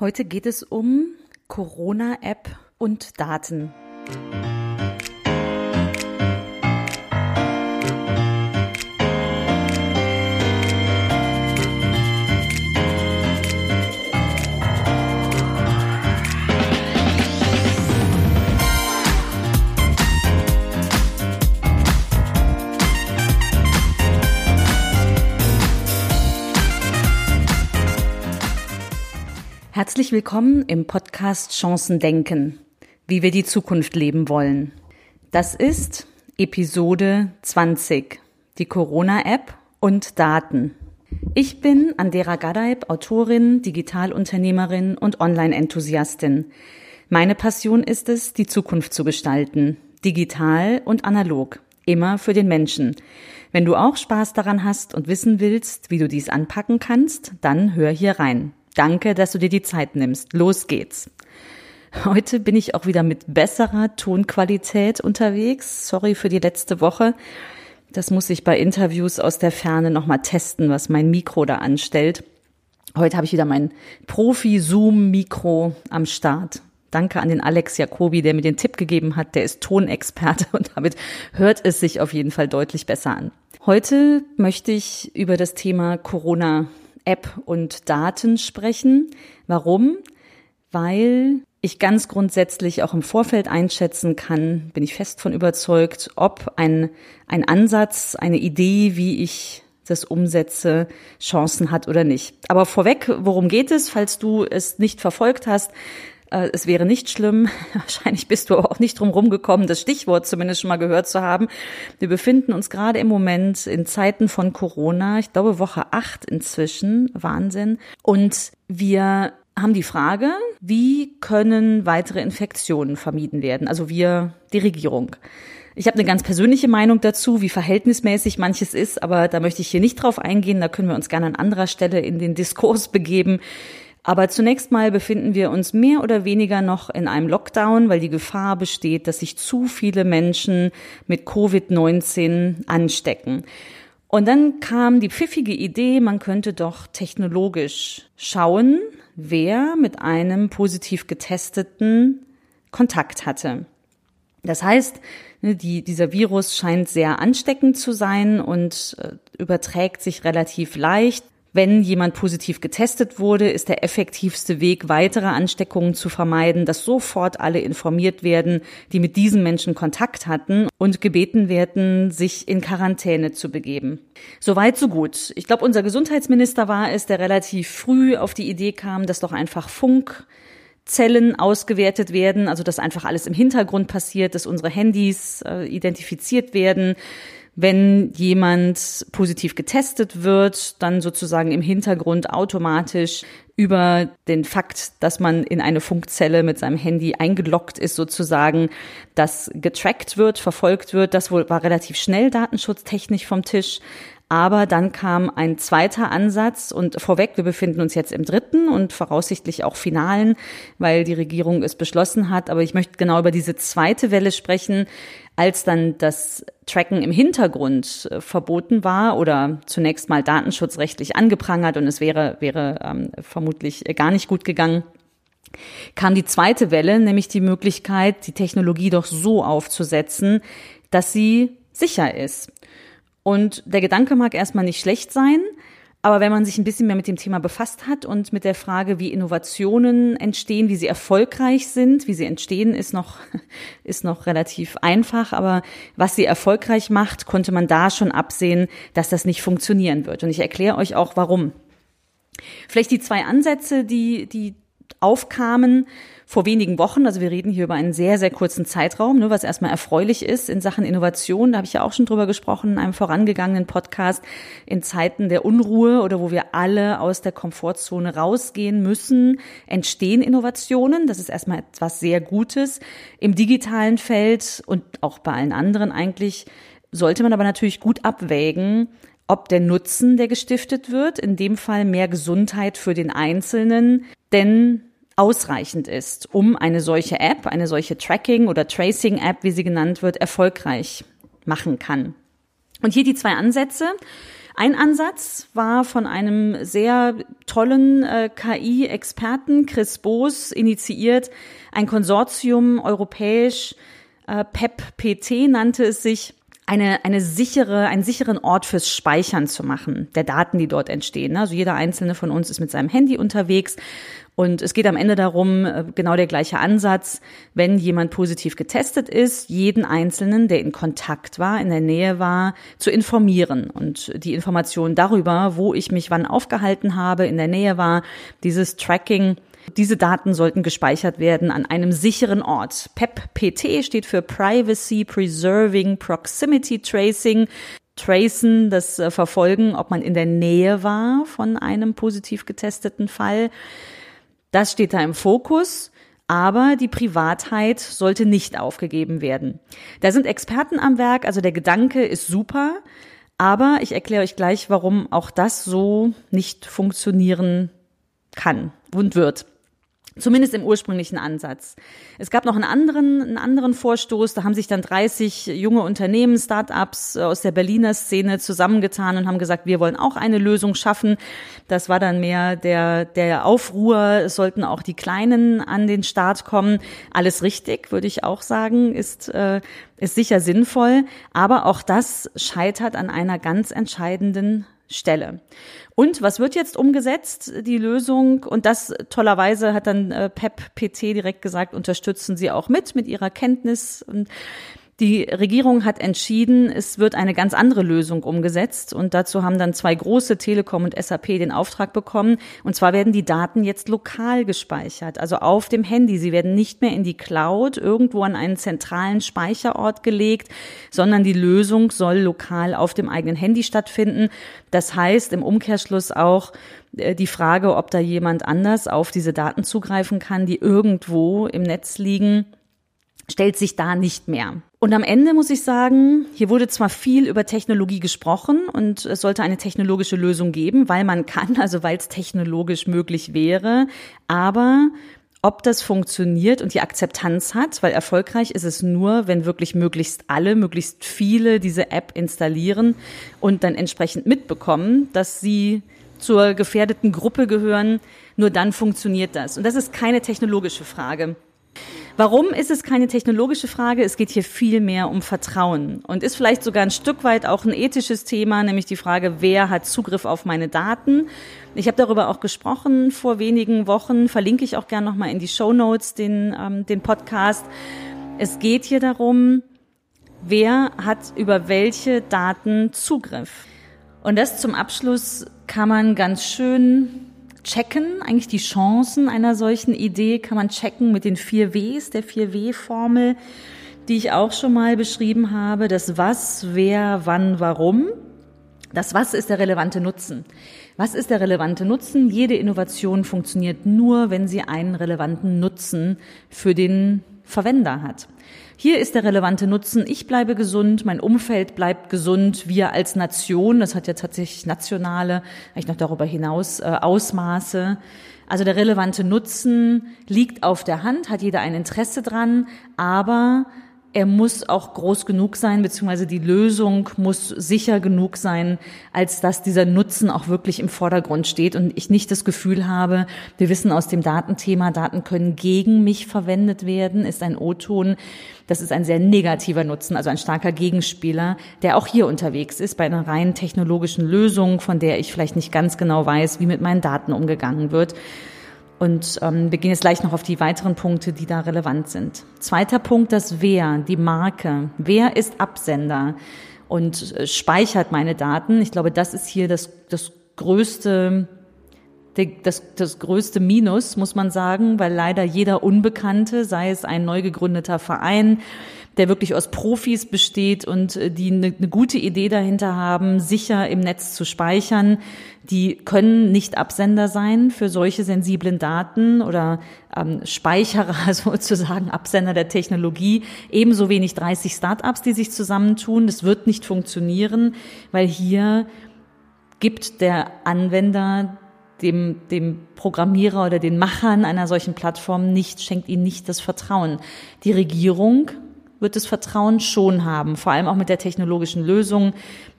Heute geht es um Corona-App und Daten. Herzlich willkommen im Podcast Chancen denken, wie wir die Zukunft leben wollen. Das ist Episode 20, die Corona-App und Daten. Ich bin Andera Gadaib, Autorin, Digitalunternehmerin und Online-Enthusiastin. Meine Passion ist es, die Zukunft zu gestalten, digital und analog, immer für den Menschen. Wenn du auch Spaß daran hast und wissen willst, wie du dies anpacken kannst, dann hör hier rein. Danke, dass du dir die Zeit nimmst. Los geht's. Heute bin ich auch wieder mit besserer Tonqualität unterwegs. Sorry für die letzte Woche. Das muss ich bei Interviews aus der Ferne nochmal testen, was mein Mikro da anstellt. Heute habe ich wieder mein Profi-Zoom-Mikro am Start. Danke an den Alex Jacobi, der mir den Tipp gegeben hat. Der ist Tonexperte und damit hört es sich auf jeden Fall deutlich besser an. Heute möchte ich über das Thema Corona App und Daten sprechen. Warum? Weil ich ganz grundsätzlich auch im Vorfeld einschätzen kann, bin ich fest von überzeugt, ob ein, ein Ansatz, eine Idee, wie ich das umsetze, Chancen hat oder nicht. Aber vorweg, worum geht es, falls du es nicht verfolgt hast? Äh, es wäre nicht schlimm, wahrscheinlich bist du auch nicht drum rumgekommen, das Stichwort zumindest schon mal gehört zu haben. Wir befinden uns gerade im Moment in Zeiten von Corona, ich glaube Woche acht inzwischen, Wahnsinn. Und wir haben die Frage, wie können weitere Infektionen vermieden werden? Also wir, die Regierung. Ich habe eine ganz persönliche Meinung dazu, wie verhältnismäßig manches ist, aber da möchte ich hier nicht drauf eingehen. Da können wir uns gerne an anderer Stelle in den Diskurs begeben. Aber zunächst mal befinden wir uns mehr oder weniger noch in einem Lockdown, weil die Gefahr besteht, dass sich zu viele Menschen mit Covid-19 anstecken. Und dann kam die pfiffige Idee, man könnte doch technologisch schauen, wer mit einem positiv getesteten Kontakt hatte. Das heißt, ne, die, dieser Virus scheint sehr ansteckend zu sein und äh, überträgt sich relativ leicht. Wenn jemand positiv getestet wurde, ist der effektivste Weg, weitere Ansteckungen zu vermeiden, dass sofort alle informiert werden, die mit diesen Menschen Kontakt hatten und gebeten werden, sich in Quarantäne zu begeben. Soweit, so gut. Ich glaube, unser Gesundheitsminister war es, der relativ früh auf die Idee kam, dass doch einfach Funk Zellen ausgewertet werden, also dass einfach alles im Hintergrund passiert, dass unsere Handys äh, identifiziert werden, wenn jemand positiv getestet wird, dann sozusagen im Hintergrund automatisch über den Fakt, dass man in eine Funkzelle mit seinem Handy eingeloggt ist, sozusagen, das getrackt wird, verfolgt wird. Das wohl war relativ schnell datenschutztechnisch vom Tisch. Aber dann kam ein zweiter Ansatz und vorweg, wir befinden uns jetzt im dritten und voraussichtlich auch finalen, weil die Regierung es beschlossen hat. Aber ich möchte genau über diese zweite Welle sprechen, als dann das Tracken im Hintergrund äh, verboten war oder zunächst mal datenschutzrechtlich angeprangert und es wäre, wäre ähm, vermutlich gar nicht gut gegangen kam die zweite Welle, nämlich die Möglichkeit, die Technologie doch so aufzusetzen, dass sie sicher ist. Und der Gedanke mag erstmal nicht schlecht sein, aber wenn man sich ein bisschen mehr mit dem Thema befasst hat und mit der Frage, wie Innovationen entstehen, wie sie erfolgreich sind, wie sie entstehen, ist noch, ist noch relativ einfach. Aber was sie erfolgreich macht, konnte man da schon absehen, dass das nicht funktionieren wird. Und ich erkläre euch auch, warum. Vielleicht die zwei Ansätze, die, die aufkamen vor wenigen Wochen. Also wir reden hier über einen sehr, sehr kurzen Zeitraum, ne, was erstmal erfreulich ist in Sachen Innovation. Da habe ich ja auch schon drüber gesprochen in einem vorangegangenen Podcast. In Zeiten der Unruhe oder wo wir alle aus der Komfortzone rausgehen müssen, entstehen Innovationen. Das ist erstmal etwas sehr Gutes. Im digitalen Feld und auch bei allen anderen eigentlich sollte man aber natürlich gut abwägen, ob der Nutzen, der gestiftet wird, in dem Fall mehr Gesundheit für den Einzelnen, denn ausreichend ist, um eine solche App, eine solche Tracking- oder Tracing-App, wie sie genannt wird, erfolgreich machen kann. Und hier die zwei Ansätze. Ein Ansatz war von einem sehr tollen äh, KI-Experten, Chris Boos, initiiert, ein Konsortium europäisch, äh, PEP-PT nannte es sich, eine, eine sichere, einen sicheren Ort fürs Speichern zu machen, der Daten, die dort entstehen. Also jeder einzelne von uns ist mit seinem Handy unterwegs und es geht am Ende darum, äh, genau der gleiche Ansatz, wenn jemand positiv getestet ist, jeden Einzelnen, der in Kontakt war, in der Nähe war, zu informieren und die Informationen darüber, wo ich mich wann aufgehalten habe, in der Nähe war, dieses Tracking diese Daten sollten gespeichert werden an einem sicheren Ort. PEP-PT steht für Privacy Preserving Proximity Tracing. Tracen, das äh, Verfolgen, ob man in der Nähe war von einem positiv getesteten Fall. Das steht da im Fokus. Aber die Privatheit sollte nicht aufgegeben werden. Da sind Experten am Werk, also der Gedanke ist super, aber ich erkläre euch gleich, warum auch das so nicht funktionieren kann und wird. Zumindest im ursprünglichen Ansatz. Es gab noch einen anderen, einen anderen Vorstoß, da haben sich dann 30 junge Unternehmen, Start-ups aus der Berliner Szene zusammengetan und haben gesagt, wir wollen auch eine Lösung schaffen. Das war dann mehr der, der Aufruhr, es sollten auch die Kleinen an den Start kommen. Alles richtig, würde ich auch sagen, ist, äh, ist sicher sinnvoll. Aber auch das scheitert an einer ganz entscheidenden Stelle. Und was wird jetzt umgesetzt? Die Lösung, und das tollerweise hat dann äh, PEP PT direkt gesagt, unterstützen Sie auch mit, mit Ihrer Kenntnis. Und die Regierung hat entschieden, es wird eine ganz andere Lösung umgesetzt und dazu haben dann zwei große Telekom und SAP den Auftrag bekommen. Und zwar werden die Daten jetzt lokal gespeichert, also auf dem Handy. Sie werden nicht mehr in die Cloud irgendwo an einen zentralen Speicherort gelegt, sondern die Lösung soll lokal auf dem eigenen Handy stattfinden. Das heißt im Umkehrschluss auch, äh, die Frage, ob da jemand anders auf diese Daten zugreifen kann, die irgendwo im Netz liegen, stellt sich da nicht mehr. Und am Ende muss ich sagen, hier wurde zwar viel über Technologie gesprochen und es sollte eine technologische Lösung geben, weil man kann, also weil es technologisch möglich wäre, aber ob das funktioniert und die Akzeptanz hat, weil erfolgreich ist es nur, wenn wirklich möglichst alle, möglichst viele diese App installieren und dann entsprechend mitbekommen, dass sie zur gefährdeten Gruppe gehören, nur dann funktioniert das. Und das ist keine technologische Frage. Warum ist es keine technologische Frage? Es geht hier viel mehr um Vertrauen und ist vielleicht sogar ein Stück weit auch ein ethisches Thema, nämlich die Frage, wer hat Zugriff auf meine Daten? Ich habe darüber auch gesprochen vor wenigen Wochen, verlinke ich auch gerne nochmal in die Show Notes den, ähm, den Podcast. Es geht hier darum, wer hat über welche Daten Zugriff. Und das zum Abschluss kann man ganz schön checken, eigentlich die Chancen einer solchen Idee kann man checken mit den vier Ws, der vier W-Formel, die ich auch schon mal beschrieben habe. Das Was, Wer, Wann, Warum. Das Was ist der relevante Nutzen. Was ist der relevante Nutzen? Jede Innovation funktioniert nur, wenn sie einen relevanten Nutzen für den Verwender hat. Hier ist der relevante Nutzen, ich bleibe gesund, mein Umfeld bleibt gesund, wir als Nation, das hat ja tatsächlich nationale, eigentlich noch darüber hinaus äh, Ausmaße. Also der relevante Nutzen liegt auf der Hand, hat jeder ein Interesse dran, aber er muss auch groß genug sein, beziehungsweise die Lösung muss sicher genug sein, als dass dieser Nutzen auch wirklich im Vordergrund steht und ich nicht das Gefühl habe, wir wissen aus dem Datenthema, Daten können gegen mich verwendet werden, ist ein O-Ton. Das ist ein sehr negativer Nutzen, also ein starker Gegenspieler, der auch hier unterwegs ist bei einer rein technologischen Lösung, von der ich vielleicht nicht ganz genau weiß, wie mit meinen Daten umgegangen wird. Und ähm, wir gehen jetzt gleich noch auf die weiteren Punkte, die da relevant sind. Zweiter Punkt, das Wer, die Marke. Wer ist Absender und äh, speichert meine Daten? Ich glaube, das ist hier das, das größte, das, das größte Minus, muss man sagen, weil leider jeder Unbekannte, sei es ein neu gegründeter Verein, der wirklich aus Profis besteht und äh, die eine, eine gute Idee dahinter haben, sicher im Netz zu speichern. Die können nicht Absender sein für solche sensiblen Daten oder ähm, Speicherer sozusagen, Absender der Technologie. Ebenso wenig 30 Startups, die sich zusammentun. Das wird nicht funktionieren, weil hier gibt der Anwender dem, dem Programmierer oder den Machern einer solchen Plattform nicht, schenkt ihnen nicht das Vertrauen. Die Regierung wird das Vertrauen schon haben, vor allem auch mit der technologischen Lösung,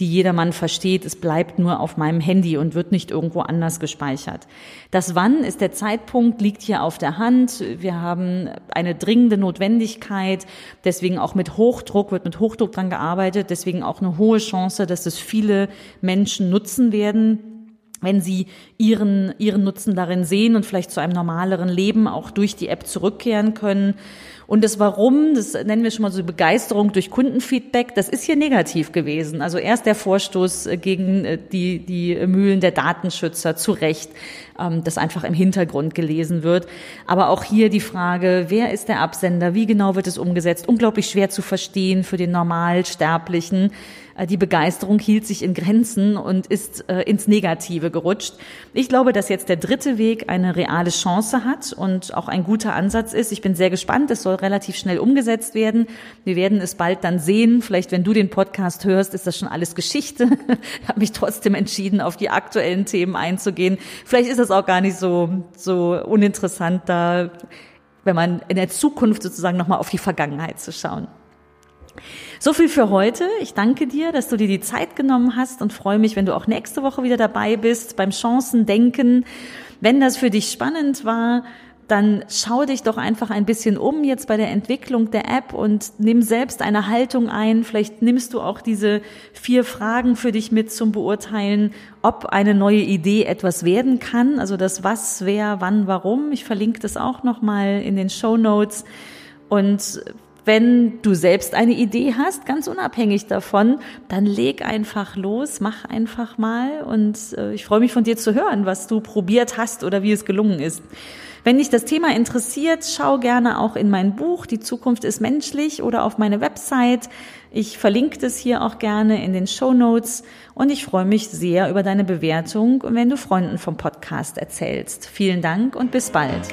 die jedermann versteht. Es bleibt nur auf meinem Handy und wird nicht irgendwo anders gespeichert. Das Wann ist der Zeitpunkt, liegt hier auf der Hand. Wir haben eine dringende Notwendigkeit. Deswegen auch mit Hochdruck, wird mit Hochdruck dran gearbeitet. Deswegen auch eine hohe Chance, dass es viele Menschen nutzen werden wenn sie ihren, ihren Nutzen darin sehen und vielleicht zu einem normaleren Leben auch durch die App zurückkehren können. Und das Warum, das nennen wir schon mal so Begeisterung durch Kundenfeedback, das ist hier negativ gewesen. Also erst der Vorstoß äh, gegen äh, die, die Mühlen der Datenschützer zu Recht, ähm, das einfach im Hintergrund gelesen wird. Aber auch hier die Frage, wer ist der Absender, wie genau wird es umgesetzt? Unglaublich schwer zu verstehen für den Normalsterblichen. Äh, die Begeisterung hielt sich in Grenzen und ist äh, ins Negative gerutscht. Ich glaube, dass jetzt der dritte Weg eine reale Chance hat und auch ein guter Ansatz ist. Ich bin sehr gespannt. Es soll relativ schnell umgesetzt werden. Wir werden es bald dann sehen. Vielleicht, wenn du den Podcast hörst, ist das schon alles Geschichte. ich habe mich trotzdem entschieden, auf die aktuellen Themen einzugehen. Vielleicht ist das auch gar nicht so, so uninteressant da, wenn man in der Zukunft sozusagen nochmal auf die Vergangenheit zu schauen. So viel für heute. Ich danke dir, dass du dir die Zeit genommen hast und freue mich, wenn du auch nächste Woche wieder dabei bist beim Chancendenken. Wenn das für dich spannend war, dann schau dich doch einfach ein bisschen um jetzt bei der Entwicklung der App und nimm selbst eine Haltung ein. Vielleicht nimmst du auch diese vier Fragen für dich mit zum Beurteilen, ob eine neue Idee etwas werden kann. Also das Was, Wer, Wann, Warum. Ich verlinke das auch nochmal in den Show Notes. Und wenn du selbst eine Idee hast, ganz unabhängig davon, dann leg einfach los, mach einfach mal und äh, ich freue mich von dir zu hören, was du probiert hast oder wie es gelungen ist. Wenn dich das Thema interessiert, schau gerne auch in mein Buch Die Zukunft ist menschlich oder auf meine Website. Ich verlinke das hier auch gerne in den Show Notes und ich freue mich sehr über deine Bewertung und wenn du Freunden vom Podcast erzählst. Vielen Dank und bis bald.